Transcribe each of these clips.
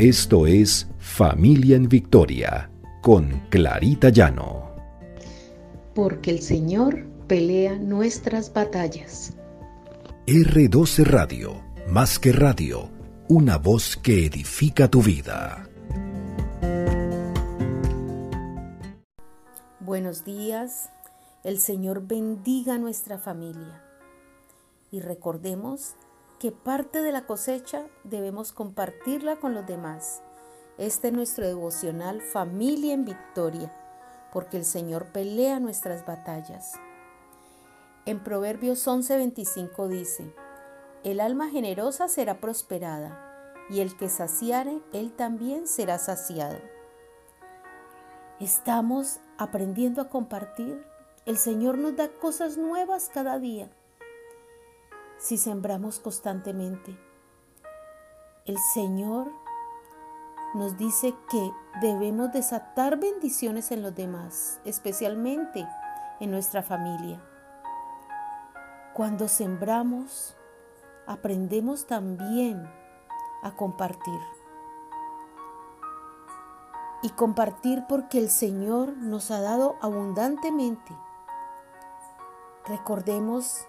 Esto es Familia en Victoria con Clarita Llano. Porque el Señor pelea nuestras batallas. R12 Radio, más que radio, una voz que edifica tu vida. Buenos días, el Señor bendiga nuestra familia. Y recordemos que parte de la cosecha debemos compartirla con los demás. Este es nuestro devocional Familia en Victoria, porque el Señor pelea nuestras batallas. En Proverbios 11:25 dice, El alma generosa será prosperada, y el que saciare, él también será saciado. Estamos aprendiendo a compartir. El Señor nos da cosas nuevas cada día si sembramos constantemente. El Señor nos dice que debemos desatar bendiciones en los demás, especialmente en nuestra familia. Cuando sembramos, aprendemos también a compartir. Y compartir porque el Señor nos ha dado abundantemente. Recordemos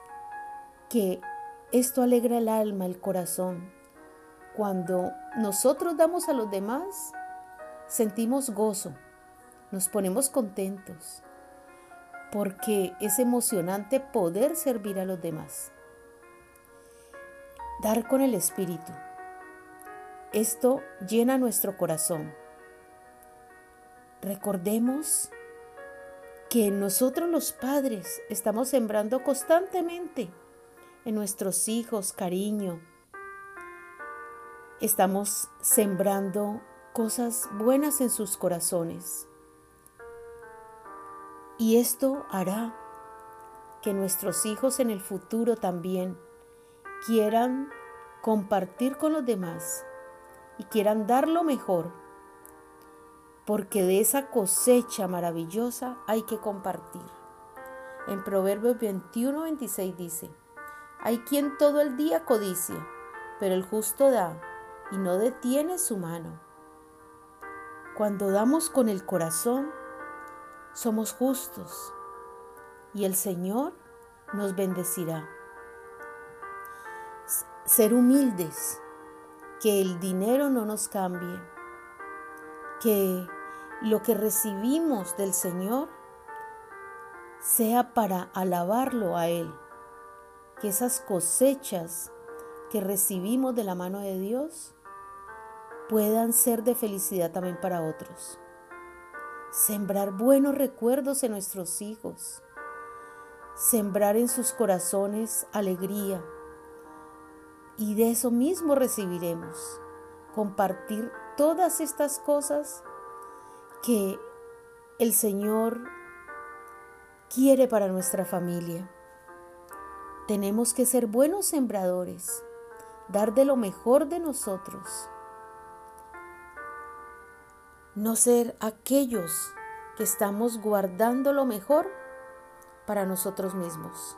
que esto alegra el alma, el corazón. Cuando nosotros damos a los demás, sentimos gozo, nos ponemos contentos, porque es emocionante poder servir a los demás. Dar con el Espíritu. Esto llena nuestro corazón. Recordemos que nosotros los padres estamos sembrando constantemente en nuestros hijos cariño. Estamos sembrando cosas buenas en sus corazones. Y esto hará que nuestros hijos en el futuro también quieran compartir con los demás y quieran dar lo mejor, porque de esa cosecha maravillosa hay que compartir. En Proverbios 21, 26 dice, hay quien todo el día codicia, pero el justo da y no detiene su mano. Cuando damos con el corazón, somos justos y el Señor nos bendecirá. Ser humildes, que el dinero no nos cambie, que lo que recibimos del Señor sea para alabarlo a Él que esas cosechas que recibimos de la mano de Dios puedan ser de felicidad también para otros. Sembrar buenos recuerdos en nuestros hijos. Sembrar en sus corazones alegría. Y de eso mismo recibiremos. Compartir todas estas cosas que el Señor quiere para nuestra familia. Tenemos que ser buenos sembradores, dar de lo mejor de nosotros. No ser aquellos que estamos guardando lo mejor para nosotros mismos.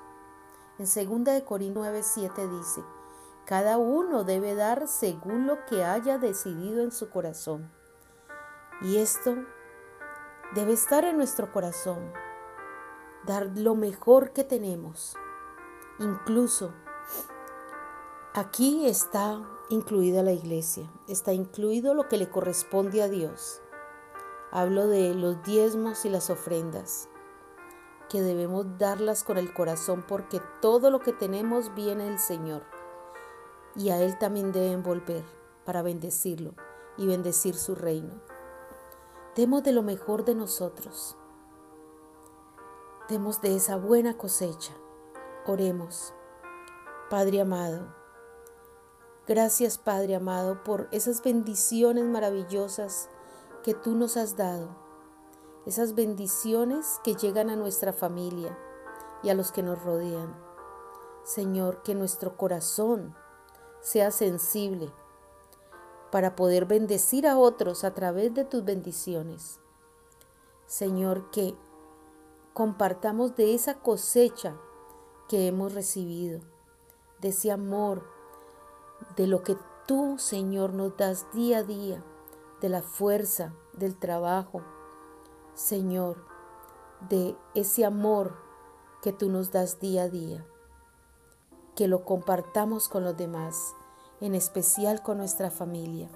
En 2 de Corintios 9:7 dice, cada uno debe dar según lo que haya decidido en su corazón. Y esto debe estar en nuestro corazón, dar lo mejor que tenemos. Incluso aquí está incluida la iglesia, está incluido lo que le corresponde a Dios. Hablo de los diezmos y las ofrendas, que debemos darlas con el corazón porque todo lo que tenemos viene del Señor y a Él también deben volver para bendecirlo y bendecir su reino. Demos de lo mejor de nosotros. Demos de esa buena cosecha Oremos. Padre amado, gracias Padre amado por esas bendiciones maravillosas que tú nos has dado, esas bendiciones que llegan a nuestra familia y a los que nos rodean. Señor, que nuestro corazón sea sensible para poder bendecir a otros a través de tus bendiciones. Señor, que compartamos de esa cosecha que hemos recibido, de ese amor, de lo que tú, Señor, nos das día a día de la fuerza, del trabajo, Señor, de ese amor que tú nos das día a día. Que lo compartamos con los demás, en especial con nuestra familia.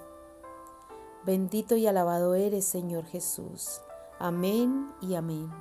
Bendito y alabado eres, Señor Jesús. Amén y amén.